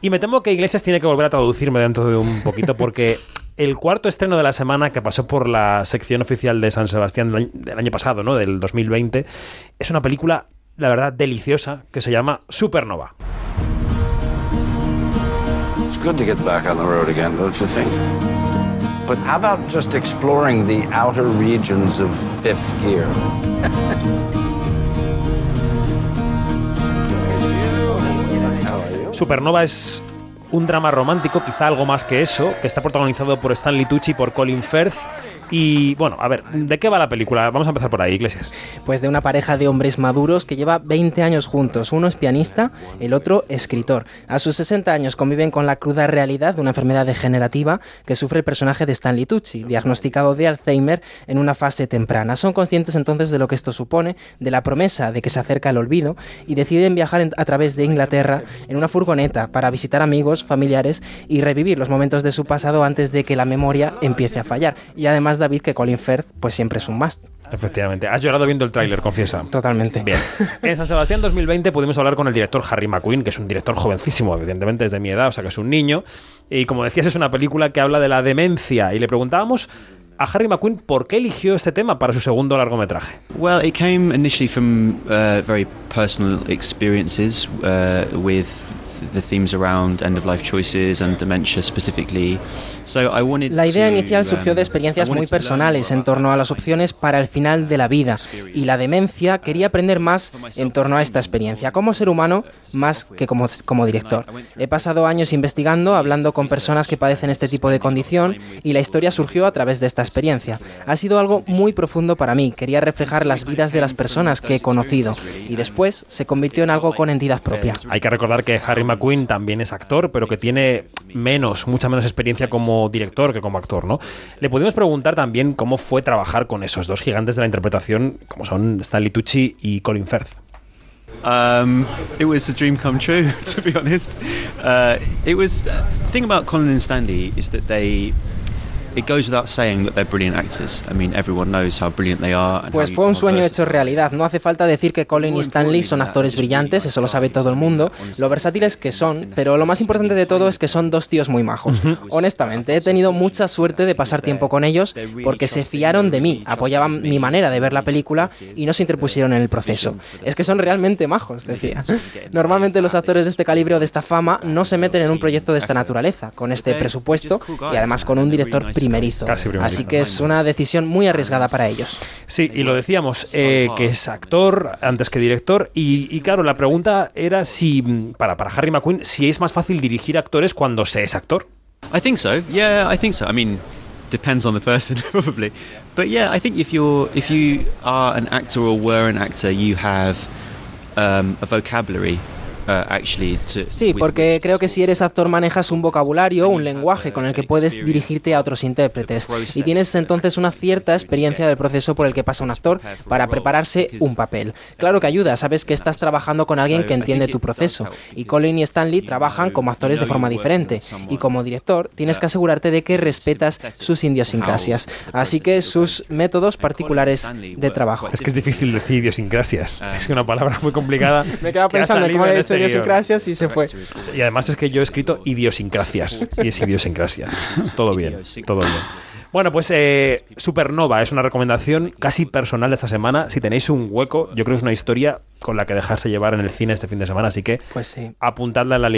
Y me temo que Iglesias tiene que volver a traducirme dentro de un poquito porque el cuarto estreno de la semana que pasó por la sección oficial de San Sebastián del año, pasado, ¿no? Del 2020, es una película, la verdad, deliciosa que se llama Supernova. It's good to get back on the road again, don't you think? But how about just exploring the outer regions of fifth gear? Supernova es un drama romántico, quizá algo más que eso, que está protagonizado por Stanley Tucci y por Colin Firth. Y bueno, a ver, ¿de qué va la película? Vamos a empezar por ahí, Iglesias. Pues de una pareja de hombres maduros que lleva 20 años juntos. Uno es pianista, el otro escritor. A sus 60 años conviven con la cruda realidad de una enfermedad degenerativa que sufre el personaje de Stanley Tucci, diagnosticado de Alzheimer en una fase temprana. Son conscientes entonces de lo que esto supone, de la promesa de que se acerca el olvido y deciden viajar a través de Inglaterra en una furgoneta para visitar amigos, familiares y revivir los momentos de su pasado antes de que la memoria empiece a fallar. Y además David que Colin Firth pues siempre es un must. Efectivamente. Has llorado viendo el tráiler, confiesa. Totalmente. Bien. En San Sebastián 2020 pudimos hablar con el director Harry McQueen, que es un director jovencísimo, evidentemente es de mi edad, o sea que es un niño. Y como decías, es una película que habla de la demencia. Y le preguntábamos a Harry McQueen por qué eligió este tema para su segundo largometraje. Well, it came initially from uh, very personal experiences uh, with the themes around end of life choices and dementia specifically. So I wanted La idea to, inicial surgió de um, experiencias muy personales en torno a las opciones para el final de la vida y la demencia quería aprender más en torno a esta experiencia como ser humano más que como, como director. He pasado años investigando, hablando con personas que padecen este tipo de condición y la historia surgió a través de esta experiencia. Ha sido algo muy profundo para mí, quería reflejar las vidas de las personas que he conocido y después se convirtió en algo con entidad propia. Hay que recordar que Harry McQueen también es actor, pero que tiene menos, mucha menos experiencia como director que como actor, ¿no? Le pudimos preguntar también cómo fue trabajar con esos dos gigantes de la interpretación, como son Stanley Tucci y Colin Firth. Um, it was a dream come true, to be honest. Uh, it was the thing about Colin and Stanley is that they. Pues how- fue un sueño hecho realidad. No hace falta decir que Colin y Stanley son actores brillantes, eso lo sabe todo el mundo, lo versátiles que son, pero lo más importante de todo es que son dos tíos muy majos. Honestamente, he tenido mucha suerte de pasar tiempo con ellos porque se fiaron de mí, apoyaban mi manera de ver la película y no se interpusieron en el proceso. Es que son realmente majos, decía. Normalmente los actores de este calibre o de esta fama no se meten en un proyecto de esta naturaleza, con este presupuesto y además con un director primerizo. Casi primerizo. Así que es una decisión muy arriesgada para ellos. Sí, y lo decíamos, eh, que es actor antes que director. Y, y claro, la pregunta era si, para, para Harry McQueen, si es más fácil dirigir actores cuando se es actor. I think so. Yeah, I think so. I mean, depends on the person probably, but yeah, I think if you're if you are an actor or were an actor, you have um, a vocabulary. Sí, with porque creo que si eres actor manejas un vocabulario, un lenguaje con el que puedes dirigirte a otros intérpretes y tienes entonces una cierta experiencia del proceso por el que pasa un actor para prepararse un papel. Claro que ayuda, sabes que estás trabajando con alguien que entiende tu proceso y Colin y Stanley trabajan como actores de forma diferente y como director tienes que asegurarte de que respetas sus idiosincrasias, así que sus métodos particulares de trabajo. Es que es difícil decir idiosincrasias. Es una palabra muy complicada. Me quedaba que ha pensando cómo le he hecho este. Idiosincrasias y se fue. Y además es que yo he escrito idiosincrasias. Y es idiosincrasias. Todo bien, todo bien. Bueno, pues eh, Supernova es una recomendación casi personal de esta semana. Si tenéis un hueco, yo creo que es una historia con la que dejarse llevar en el cine este fin de semana. Así que Pues sí. apuntadla en la